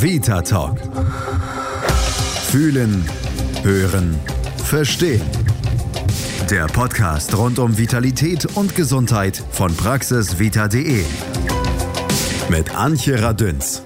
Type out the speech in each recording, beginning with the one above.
Vita Talk. Fühlen, hören, verstehen. Der Podcast rund um Vitalität und Gesundheit von praxisvita.de. Mit Antje Radünz.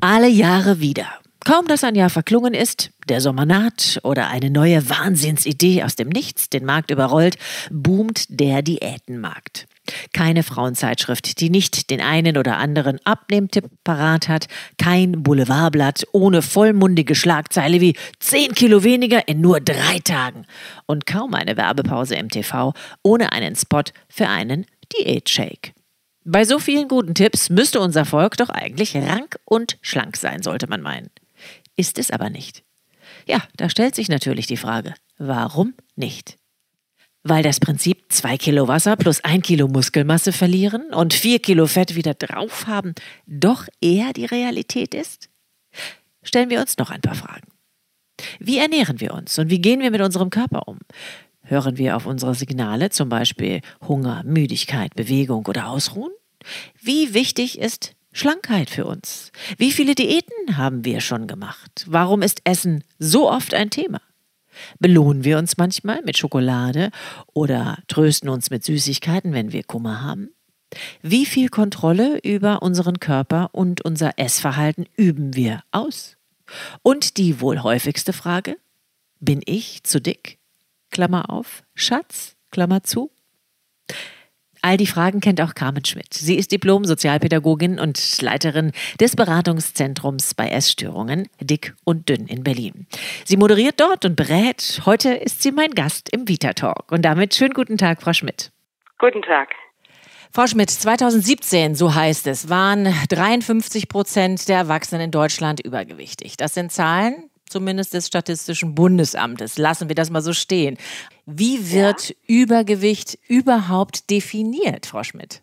Alle Jahre wieder. Kaum dass ein Jahr verklungen ist, der Sommer naht oder eine neue Wahnsinnsidee aus dem Nichts den Markt überrollt, boomt der Diätenmarkt. Keine Frauenzeitschrift, die nicht den einen oder anderen Abnehmtipp parat hat, kein Boulevardblatt ohne vollmundige Schlagzeile wie 10 Kilo weniger in nur drei Tagen und kaum eine Werbepause im TV ohne einen Spot für einen Diätshake. Bei so vielen guten Tipps müsste unser Volk doch eigentlich rank und schlank sein, sollte man meinen. Ist es aber nicht. Ja, da stellt sich natürlich die Frage, warum nicht? Weil das Prinzip zwei Kilo Wasser plus ein Kilo Muskelmasse verlieren und vier Kilo Fett wieder drauf haben doch eher die Realität ist? Stellen wir uns noch ein paar Fragen. Wie ernähren wir uns und wie gehen wir mit unserem Körper um? Hören wir auf unsere Signale, zum Beispiel Hunger, Müdigkeit, Bewegung oder Ausruhen? Wie wichtig ist Schlankheit für uns? Wie viele Diäten haben wir schon gemacht? Warum ist Essen so oft ein Thema? Belohnen wir uns manchmal mit Schokolade oder trösten uns mit Süßigkeiten, wenn wir Kummer haben? Wie viel Kontrolle über unseren Körper und unser Essverhalten üben wir aus? Und die wohl häufigste Frage, bin ich zu dick? Klammer auf, Schatz, Klammer zu. All die Fragen kennt auch Carmen Schmidt. Sie ist Diplom-Sozialpädagogin und Leiterin des Beratungszentrums bei Essstörungen Dick und Dünn in Berlin. Sie moderiert dort und berät. Heute ist sie mein Gast im Vita Talk. Und damit schönen guten Tag, Frau Schmidt. Guten Tag. Frau Schmidt, 2017, so heißt es, waren 53 Prozent der Erwachsenen in Deutschland übergewichtig. Das sind Zahlen, zumindest des Statistischen Bundesamtes. Lassen wir das mal so stehen. Wie wird ja. Übergewicht überhaupt definiert, Frau Schmidt?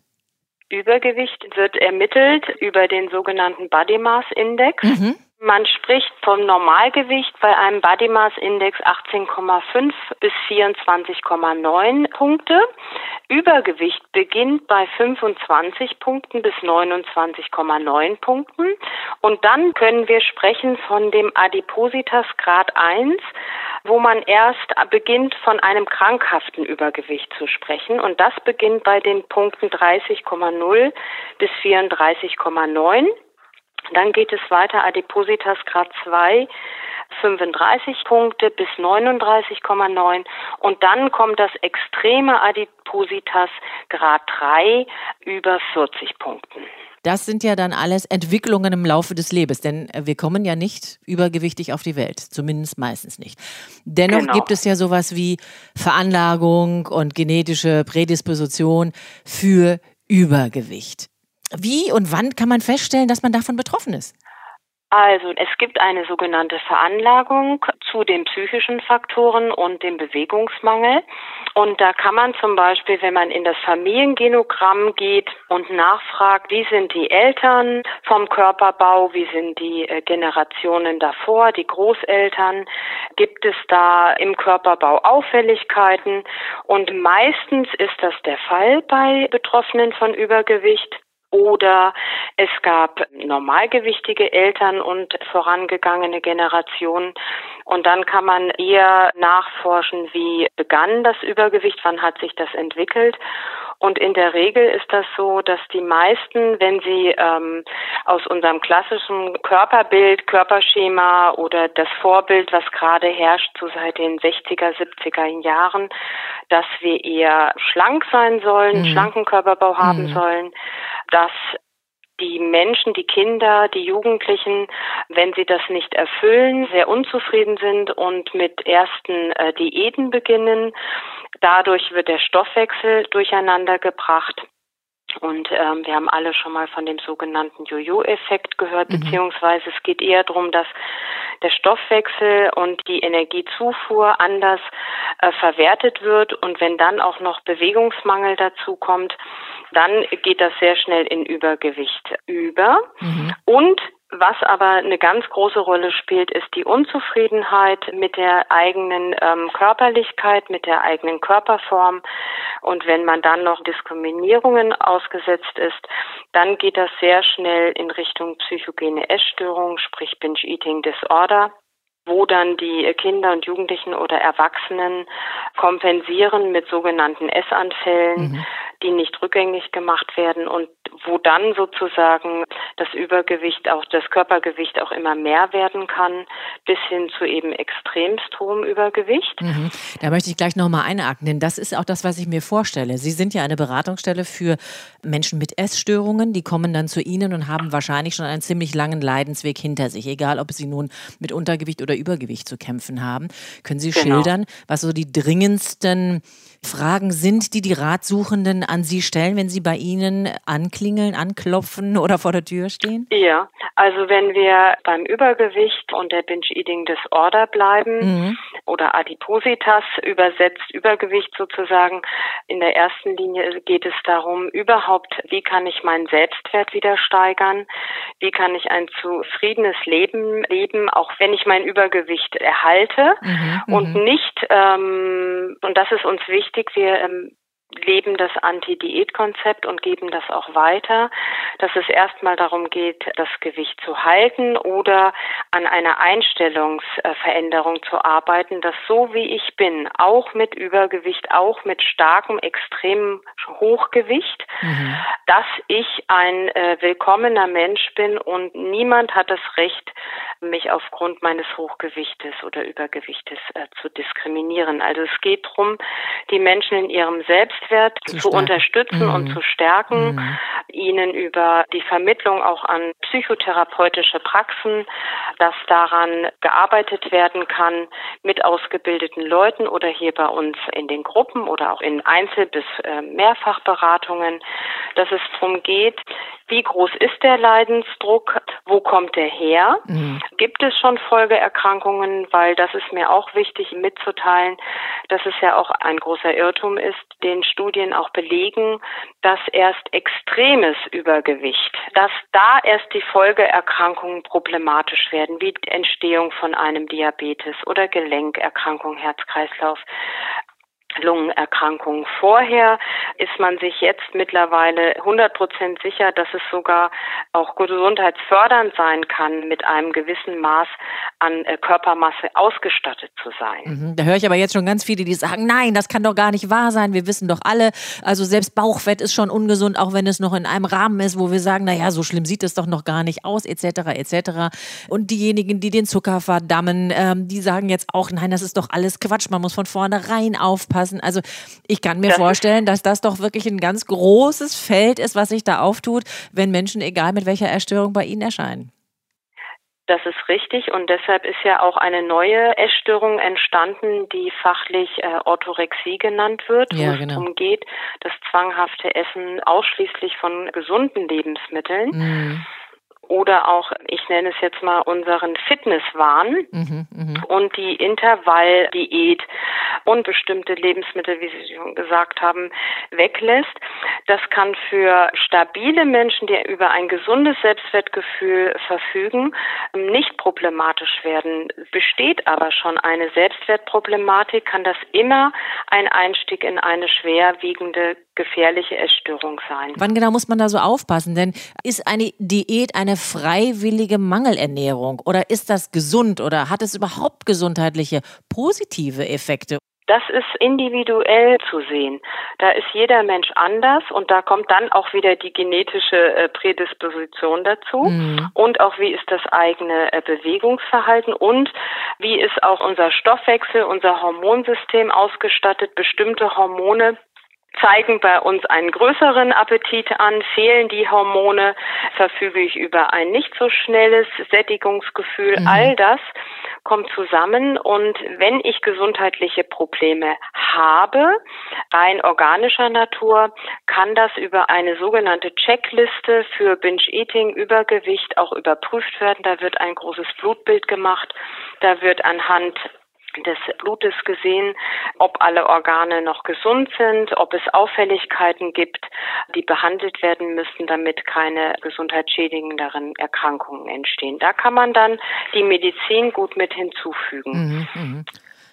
Übergewicht wird ermittelt über den sogenannten Body Mass Index. Mhm. Man spricht vom Normalgewicht bei einem Body Mass Index 18,5 bis 24,9 Punkte. Übergewicht beginnt bei 25 Punkten bis 29,9 Punkten. Und dann können wir sprechen von dem Adipositas Grad 1, wo man erst beginnt von einem krankhaften Übergewicht zu sprechen. Und das beginnt bei den Punkten 30,0 bis 34,9. Dann geht es weiter Adipositas Grad 2, 35 Punkte bis 39,9 und dann kommt das extreme Adipositas Grad 3 über 40 Punkten. Das sind ja dann alles Entwicklungen im Laufe des Lebens, denn wir kommen ja nicht übergewichtig auf die Welt, zumindest meistens nicht. Dennoch genau. gibt es ja sowas wie Veranlagung und genetische Prädisposition für Übergewicht. Wie und wann kann man feststellen, dass man davon betroffen ist? Also es gibt eine sogenannte Veranlagung zu den psychischen Faktoren und dem Bewegungsmangel. Und da kann man zum Beispiel, wenn man in das Familiengenogramm geht und nachfragt, wie sind die Eltern vom Körperbau, wie sind die äh, Generationen davor, die Großeltern, gibt es da im Körperbau Auffälligkeiten. Und meistens ist das der Fall bei Betroffenen von Übergewicht oder es gab normalgewichtige Eltern und vorangegangene Generationen. Und dann kann man eher nachforschen, wie begann das Übergewicht, wann hat sich das entwickelt. Und in der Regel ist das so, dass die meisten, wenn sie ähm, aus unserem klassischen Körperbild, Körperschema oder das Vorbild, was gerade herrscht, so seit den 60er, 70er Jahren, dass wir eher schlank sein sollen, mhm. schlanken Körperbau haben mhm. sollen, dass die Menschen, die Kinder, die Jugendlichen, wenn sie das nicht erfüllen, sehr unzufrieden sind und mit ersten äh, Diäten beginnen. Dadurch wird der Stoffwechsel durcheinander gebracht. Und ähm, wir haben alle schon mal von dem sogenannten Jojo-Effekt gehört, mhm. beziehungsweise es geht eher darum, dass der Stoffwechsel und die Energiezufuhr anders äh, verwertet wird. Und wenn dann auch noch Bewegungsmangel dazu kommt, dann geht das sehr schnell in Übergewicht über. Mhm. Und Was aber eine ganz große Rolle spielt, ist die Unzufriedenheit mit der eigenen ähm, Körperlichkeit, mit der eigenen Körperform. Und wenn man dann noch Diskriminierungen ausgesetzt ist, dann geht das sehr schnell in Richtung psychogene Essstörung, sprich Binge Eating Disorder wo dann die Kinder und Jugendlichen oder Erwachsenen kompensieren mit sogenannten Essanfällen, mhm. Die nicht rückgängig gemacht werden und wo dann sozusagen das Übergewicht, auch das Körpergewicht auch immer mehr werden kann, bis hin zu eben extremst hohem Übergewicht. Mhm. Da möchte ich gleich nochmal einhaken, denn das ist auch das, was ich mir vorstelle. Sie sind ja eine Beratungsstelle für Menschen mit Essstörungen, die kommen dann zu Ihnen und haben wahrscheinlich schon einen ziemlich langen Leidensweg hinter sich, egal ob sie nun mit Untergewicht oder Übergewicht zu kämpfen haben. Können Sie genau. schildern, was so die dringendsten Fragen sind, die die Ratsuchenden an Sie stellen, wenn Sie bei Ihnen anklingeln, anklopfen oder vor der Tür stehen? Ja, also wenn wir beim Übergewicht und der Binge-Eating Disorder bleiben mhm. oder Adipositas übersetzt, Übergewicht sozusagen, in der ersten Linie geht es darum, überhaupt, wie kann ich meinen Selbstwert wieder steigern? Wie kann ich ein zufriedenes Leben leben, auch wenn ich mein Übergewicht erhalte mhm, und mhm. nicht, ähm, und das ist uns wichtig, wichtig. Wir ähm, leben das Anti-Diät-Konzept und geben das auch weiter, dass es erstmal darum geht, das Gewicht zu halten oder an einer Einstellungsveränderung zu arbeiten, dass so wie ich bin, auch mit Übergewicht, auch mit starkem, extremem Hochgewicht, mhm. dass ich ein äh, willkommener Mensch bin und niemand hat das Recht, mich aufgrund meines Hochgewichtes oder Übergewichtes äh, zu diskriminieren. Also es geht darum, die Menschen in ihrem Selbstwert zu, zu unterstützen mhm. und zu stärken, mhm. ihnen über die Vermittlung auch an psychotherapeutische Praxen, dass daran gearbeitet werden kann mit ausgebildeten Leuten oder hier bei uns in den Gruppen oder auch in Einzel- bis äh, Mehrfachberatungen, dass es darum geht, wie groß ist der Leidensdruck? Wo kommt der her? Mhm. Gibt es schon Folgeerkrankungen? Weil das ist mir auch wichtig mitzuteilen, dass es ja auch ein großer Irrtum ist, den Studien auch belegen, dass erst extremes Übergewicht, dass da erst die Folgeerkrankungen problematisch werden, wie Entstehung von einem Diabetes oder Gelenkerkrankung, Herz-Kreislauf. Lungenerkrankungen. Vorher ist man sich jetzt mittlerweile 100 Prozent sicher, dass es sogar auch gesundheitsfördernd sein kann, mit einem gewissen Maß an äh, Körpermasse ausgestattet zu sein. Mhm, da höre ich aber jetzt schon ganz viele, die sagen, nein, das kann doch gar nicht wahr sein. Wir wissen doch alle, also selbst Bauchfett ist schon ungesund, auch wenn es noch in einem Rahmen ist, wo wir sagen, na ja, so schlimm sieht es doch noch gar nicht aus, etc., etc. Und diejenigen, die den Zucker verdammen, ähm, die sagen jetzt auch, nein, das ist doch alles Quatsch. Man muss von vornherein aufpassen lassen. Also ich kann mir das vorstellen, dass das doch wirklich ein ganz großes Feld ist, was sich da auftut, wenn Menschen, egal mit welcher Erstörung, bei Ihnen erscheinen. Das ist richtig und deshalb ist ja auch eine neue Essstörung entstanden, die fachlich äh, Orthorexie genannt wird, ja, wo es genau. darum geht, das zwanghafte Essen ausschließlich von gesunden Lebensmitteln. Mhm oder auch, ich nenne es jetzt mal, unseren Fitnesswahn mhm, mh. und die Intervalldiät und bestimmte Lebensmittel, wie Sie schon gesagt haben, weglässt. Das kann für stabile Menschen, die über ein gesundes Selbstwertgefühl verfügen, nicht problematisch werden. Besteht aber schon eine Selbstwertproblematik, kann das immer ein Einstieg in eine schwerwiegende gefährliche Essstörung sein. Wann genau muss man da so aufpassen? Denn ist eine Diät eine freiwillige Mangelernährung oder ist das gesund oder hat es überhaupt gesundheitliche positive Effekte? Das ist individuell zu sehen. Da ist jeder Mensch anders und da kommt dann auch wieder die genetische äh, Prädisposition dazu mhm. und auch wie ist das eigene äh, Bewegungsverhalten und wie ist auch unser Stoffwechsel, unser Hormonsystem ausgestattet. Bestimmte Hormone zeigen bei uns einen größeren Appetit an, fehlen die Hormone, verfüge ich über ein nicht so schnelles Sättigungsgefühl. Mhm. All das kommt zusammen und wenn ich gesundheitliche Probleme habe, rein organischer Natur, kann das über eine sogenannte Checkliste für Binge-Eating, Übergewicht auch überprüft werden. Da wird ein großes Blutbild gemacht. Da wird anhand des Blutes gesehen, ob alle Organe noch gesund sind, ob es Auffälligkeiten gibt, die behandelt werden müssen, damit keine gesundheitsschädigenderen Erkrankungen entstehen. Da kann man dann die Medizin gut mit hinzufügen. Mhm, mh.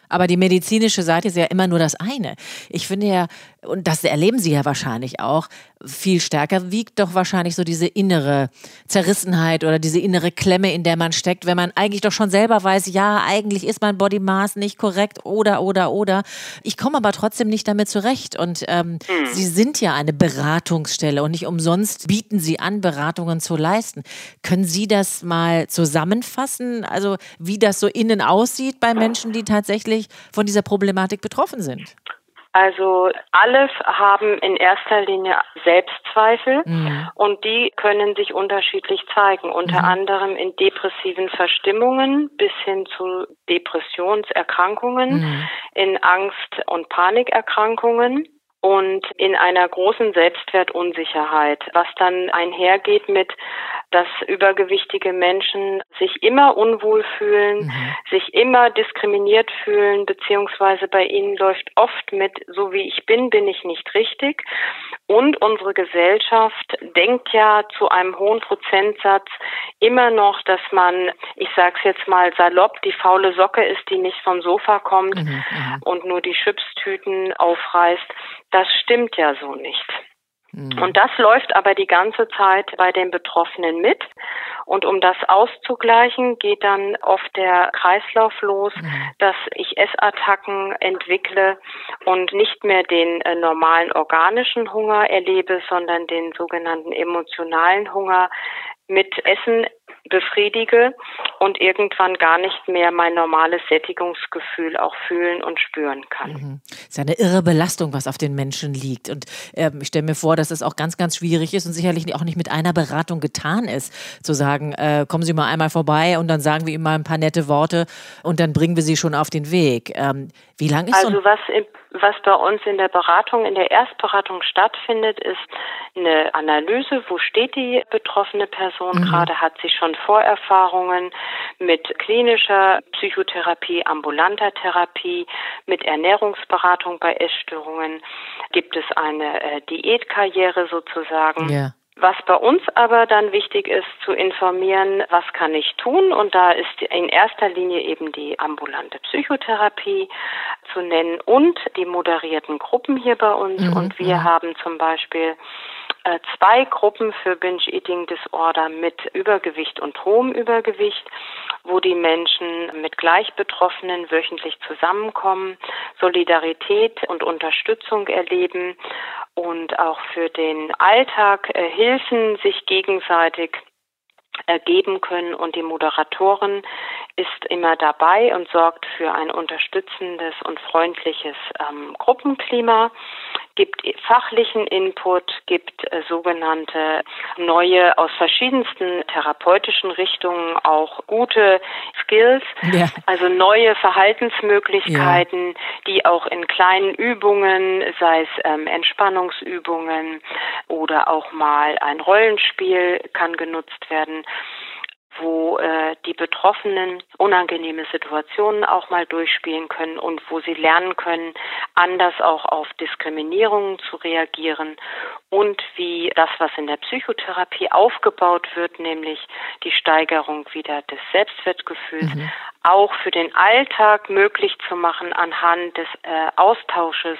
Aber die medizinische Seite ist ja immer nur das eine. Ich finde ja, und das erleben Sie ja wahrscheinlich auch, viel stärker wiegt doch wahrscheinlich so diese innere Zerrissenheit oder diese innere Klemme, in der man steckt, wenn man eigentlich doch schon selber weiß, ja, eigentlich ist mein Body Mass nicht korrekt oder, oder, oder. Ich komme aber trotzdem nicht damit zurecht. Und ähm, mhm. Sie sind ja eine Beratungsstelle und nicht umsonst bieten Sie an, Beratungen zu leisten. Können Sie das mal zusammenfassen? Also, wie das so innen aussieht bei Menschen, die tatsächlich von dieser Problematik betroffen sind? Also alle haben in erster Linie Selbstzweifel mhm. und die können sich unterschiedlich zeigen, unter mhm. anderem in depressiven Verstimmungen bis hin zu Depressionserkrankungen, mhm. in Angst- und Panikerkrankungen und in einer großen Selbstwertunsicherheit, was dann einhergeht mit, dass übergewichtige Menschen sich immer unwohl fühlen, mhm. sich immer diskriminiert fühlen, beziehungsweise bei ihnen läuft oft mit, so wie ich bin, bin ich nicht richtig. Und unsere Gesellschaft denkt ja zu einem hohen Prozentsatz immer noch, dass man, ich sage es jetzt mal salopp, die faule Socke ist, die nicht vom Sofa kommt mhm, mhm. und nur die Chipstüten aufreißt. Das stimmt ja so nicht. Mhm. Und das läuft aber die ganze Zeit bei den Betroffenen mit. Und um das auszugleichen, geht dann oft der Kreislauf los, mhm. dass ich Essattacken entwickle und nicht mehr den äh, normalen organischen Hunger erlebe, sondern den sogenannten emotionalen Hunger mit Essen befriedige und irgendwann gar nicht mehr mein normales Sättigungsgefühl auch fühlen und spüren kann. Mhm. Das ist eine irre Belastung, was auf den Menschen liegt. Und äh, ich stelle mir vor, dass es auch ganz, ganz schwierig ist und sicherlich auch nicht mit einer Beratung getan ist, zu sagen, äh, kommen Sie mal einmal vorbei und dann sagen wir Ihnen mal ein paar nette Worte und dann bringen wir Sie schon auf den Weg. Ähm, wie lange ist also so was was bei uns in der Beratung, in der Erstberatung stattfindet, ist eine Analyse, wo steht die betroffene Person mhm. gerade, hat sie schon Vorerfahrungen mit klinischer Psychotherapie, ambulanter Therapie, mit Ernährungsberatung bei Essstörungen, gibt es eine äh, Diätkarriere sozusagen. Ja. Was bei uns aber dann wichtig ist, zu informieren, was kann ich tun? Und da ist in erster Linie eben die ambulante Psychotherapie zu nennen und die moderierten Gruppen hier bei uns. Mhm. Und wir mhm. haben zum Beispiel äh, zwei Gruppen für Binge-Eating Disorder mit Übergewicht und hohem Übergewicht, wo die Menschen mit Gleichbetroffenen wöchentlich zusammenkommen, Solidarität und Unterstützung erleben und auch für den Alltag äh, Hilfen sich gegenseitig ergeben können und die Moderatorin ist immer dabei und sorgt für ein unterstützendes und freundliches ähm, Gruppenklima gibt fachlichen Input, gibt äh, sogenannte neue aus verschiedensten therapeutischen Richtungen auch gute Skills, ja. also neue Verhaltensmöglichkeiten, ja. die auch in kleinen Übungen, sei es ähm, Entspannungsübungen oder auch mal ein Rollenspiel kann genutzt werden wo äh, die Betroffenen unangenehme Situationen auch mal durchspielen können und wo sie lernen können, anders auch auf Diskriminierungen zu reagieren und wie das, was in der Psychotherapie aufgebaut wird, nämlich die Steigerung wieder des Selbstwertgefühls, mhm. Auch für den Alltag möglich zu machen anhand des äh, Austausches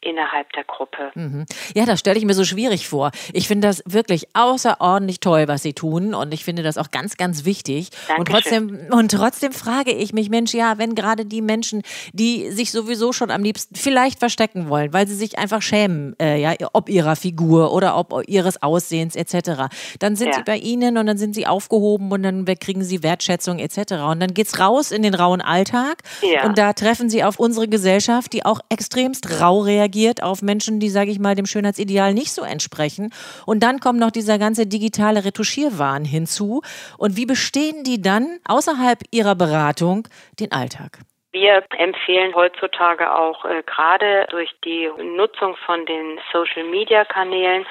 innerhalb der Gruppe. Mhm. Ja, das stelle ich mir so schwierig vor. Ich finde das wirklich außerordentlich toll, was Sie tun und ich finde das auch ganz, ganz wichtig. Und trotzdem, und trotzdem frage ich mich, Mensch, ja, wenn gerade die Menschen, die sich sowieso schon am liebsten vielleicht verstecken wollen, weil sie sich einfach schämen, äh, ja, ob ihrer Figur oder ob ihres Aussehens etc., dann sind ja. sie bei Ihnen und dann sind sie aufgehoben und dann kriegen sie Wertschätzung etc. Und dann geht es raus in den rauen Alltag ja. und da treffen sie auf unsere Gesellschaft, die auch extremst rau reagiert auf Menschen, die, sage ich mal, dem Schönheitsideal nicht so entsprechen. Und dann kommt noch dieser ganze digitale Retuschierwahn hinzu. Und wie bestehen die dann außerhalb ihrer Beratung den Alltag? Wir empfehlen heutzutage auch äh, gerade durch die Nutzung von den Social-Media-Kanälen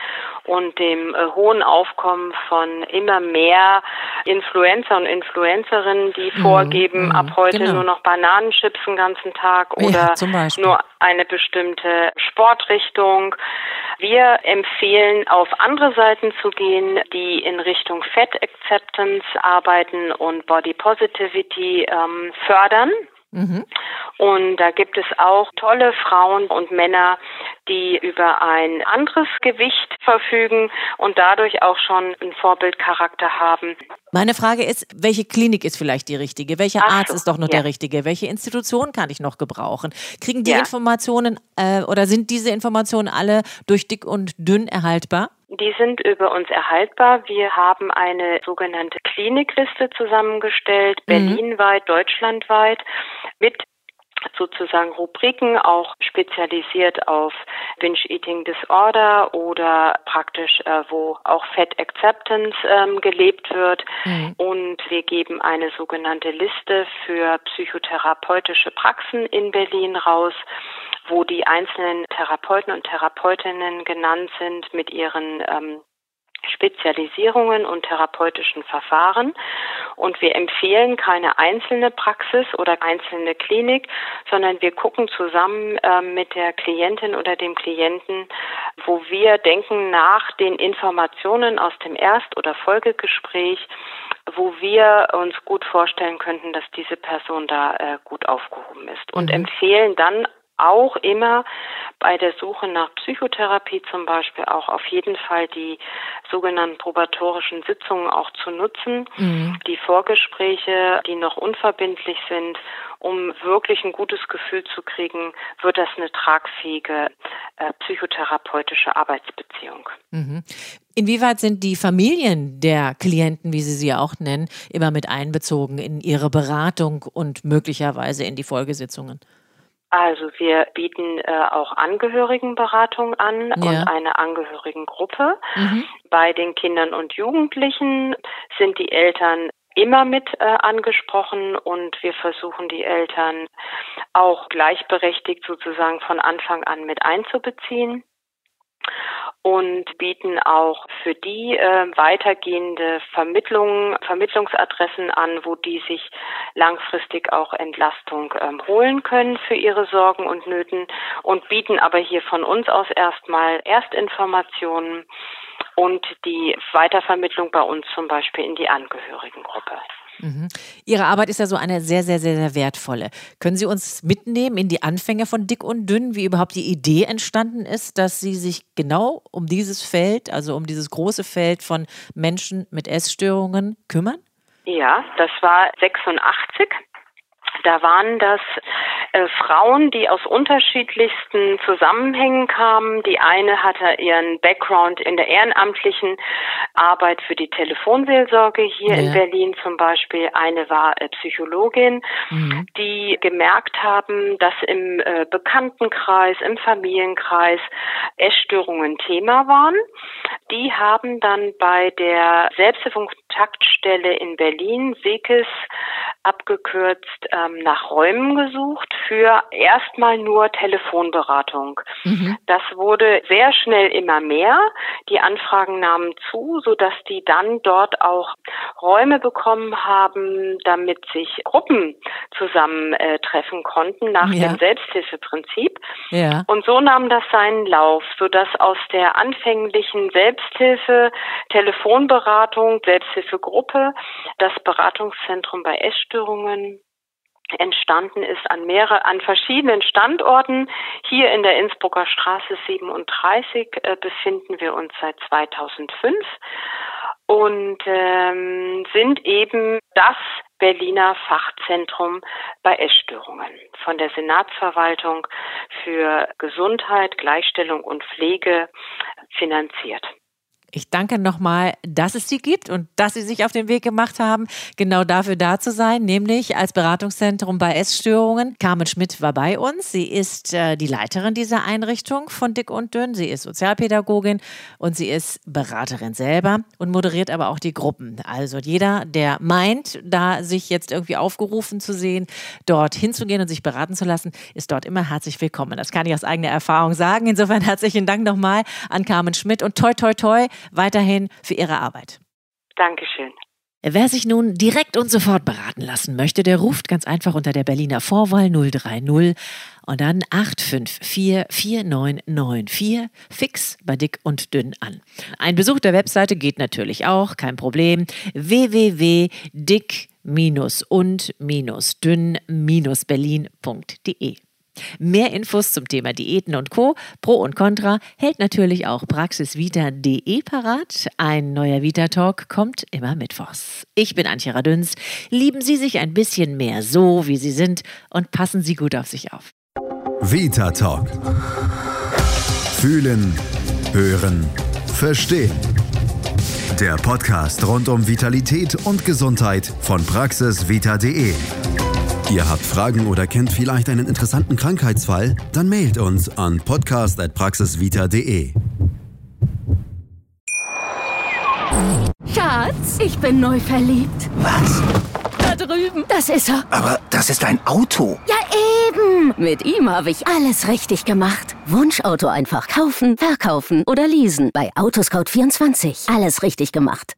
und dem äh, hohen Aufkommen von immer mehr Influencer und Influencerinnen, die mhm, vorgeben, mhm, ab heute genau. nur noch Bananenchips den ganzen Tag oder ja, nur eine bestimmte Sportrichtung. Wir empfehlen, auf andere Seiten zu gehen, die in Richtung Fat Acceptance arbeiten und Body Positivity ähm, fördern. Mhm. Und da gibt es auch tolle Frauen und Männer, die über ein anderes Gewicht verfügen und dadurch auch schon einen Vorbildcharakter haben. Meine Frage ist, welche Klinik ist vielleicht die richtige? Welcher Ach Arzt so, ist doch noch ja. der richtige? Welche Institution kann ich noch gebrauchen? Kriegen die ja. Informationen äh, oder sind diese Informationen alle durch dick und dünn erhaltbar? Die sind über uns erhaltbar. Wir haben eine sogenannte Klinikliste zusammengestellt, mhm. berlinweit, deutschlandweit, mit sozusagen Rubriken, auch spezialisiert auf Binge Eating Disorder oder praktisch, äh, wo auch Fat Acceptance ähm, gelebt wird. Mhm. Und wir geben eine sogenannte Liste für psychotherapeutische Praxen in Berlin raus wo die einzelnen Therapeuten und Therapeutinnen genannt sind mit ihren ähm, Spezialisierungen und therapeutischen Verfahren. Und wir empfehlen keine einzelne Praxis oder einzelne Klinik, sondern wir gucken zusammen äh, mit der Klientin oder dem Klienten, wo wir denken nach den Informationen aus dem Erst- oder Folgegespräch, wo wir uns gut vorstellen könnten, dass diese Person da äh, gut aufgehoben ist und mhm. empfehlen dann auch immer bei der Suche nach Psychotherapie zum Beispiel auch auf jeden Fall die sogenannten probatorischen Sitzungen auch zu nutzen, mhm. die Vorgespräche, die noch unverbindlich sind, um wirklich ein gutes Gefühl zu kriegen, wird das eine tragfähige äh, psychotherapeutische Arbeitsbeziehung. Mhm. Inwieweit sind die Familien der Klienten, wie Sie sie auch nennen, immer mit einbezogen in Ihre Beratung und möglicherweise in die Folgesitzungen? Also wir bieten äh, auch Angehörigenberatung an ja. und eine Angehörigengruppe. Mhm. Bei den Kindern und Jugendlichen sind die Eltern immer mit äh, angesprochen und wir versuchen die Eltern auch gleichberechtigt sozusagen von Anfang an mit einzubeziehen und bieten auch für die äh, weitergehende Vermittlungen, Vermittlungsadressen an, wo die sich langfristig auch Entlastung ähm, holen können für ihre Sorgen und Nöten und bieten aber hier von uns aus erstmal Erstinformationen und die Weitervermittlung bei uns zum Beispiel in die Angehörigengruppe. Mhm. Ihre Arbeit ist ja so eine sehr, sehr, sehr, sehr wertvolle. Können Sie uns mitnehmen in die Anfänge von Dick und Dünn, wie überhaupt die Idee entstanden ist, dass Sie sich genau um dieses Feld, also um dieses große Feld von Menschen mit Essstörungen kümmern? Ja, das war 86. Da waren das äh, Frauen, die aus unterschiedlichsten Zusammenhängen kamen. Die eine hatte ihren Background in der ehrenamtlichen Arbeit für die Telefonseelsorge hier ja. in Berlin zum Beispiel. Eine war äh, Psychologin, mhm. die gemerkt haben, dass im äh, Bekanntenkreis, im Familienkreis Essstörungen Thema waren. Die haben dann bei der Selbsthilfekontaktstelle in Berlin, SEKIS, abgekürzt, ähm, nach Räumen gesucht für erstmal nur Telefonberatung. Mhm. Das wurde sehr schnell immer mehr. Die Anfragen nahmen zu, so dass die dann dort auch Räume bekommen haben, damit sich Gruppen zusammentreffen äh, konnten nach ja. dem Selbsthilfeprinzip. Ja. Und so nahm das seinen Lauf, so dass aus der anfänglichen Selbsthilfe, Telefonberatung, Selbsthilfegruppe das Beratungszentrum bei Essstörungen entstanden ist an mehrere, an verschiedenen Standorten. Hier in der Innsbrucker Straße 37 äh, befinden wir uns seit 2005 und ähm, sind eben das Berliner Fachzentrum bei Essstörungen von der Senatsverwaltung für Gesundheit, Gleichstellung und Pflege finanziert. Ich danke nochmal, dass es sie gibt und dass Sie sich auf den Weg gemacht haben, genau dafür da zu sein, nämlich als Beratungszentrum bei Essstörungen. Carmen Schmidt war bei uns. Sie ist äh, die Leiterin dieser Einrichtung von Dick und Dünn. Sie ist Sozialpädagogin und sie ist Beraterin selber und moderiert aber auch die Gruppen. Also jeder, der meint, da sich jetzt irgendwie aufgerufen zu sehen, dort hinzugehen und sich beraten zu lassen, ist dort immer herzlich willkommen. Das kann ich aus eigener Erfahrung sagen. Insofern herzlichen Dank nochmal an Carmen Schmidt und toi, toi, toi weiterhin für Ihre Arbeit. Dankeschön. Wer sich nun direkt und sofort beraten lassen möchte, der ruft ganz einfach unter der Berliner Vorwahl 030 und dann 854 4994 fix bei dick und dünn an. Ein Besuch der Webseite geht natürlich auch, kein Problem. www.dick-und-dünn-berlin.de Mehr Infos zum Thema Diäten und Co. Pro und Contra hält natürlich auch praxisvita.de parat. Ein neuer Vita Talk kommt immer mittwochs. Ich bin Antje Radüns. Lieben Sie sich ein bisschen mehr so, wie Sie sind und passen Sie gut auf sich auf. Vita Talk. Fühlen, hören, verstehen. Der Podcast rund um Vitalität und Gesundheit von praxisvita.de. Ihr habt Fragen oder kennt vielleicht einen interessanten Krankheitsfall? Dann mailt uns an podcast.praxisvita.de. Schatz, ich bin neu verliebt. Was? Da drüben. Das ist er. Aber das ist ein Auto. Ja, eben. Mit ihm habe ich alles richtig gemacht. Wunschauto einfach kaufen, verkaufen oder leasen. Bei Autoscout24. Alles richtig gemacht.